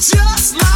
just like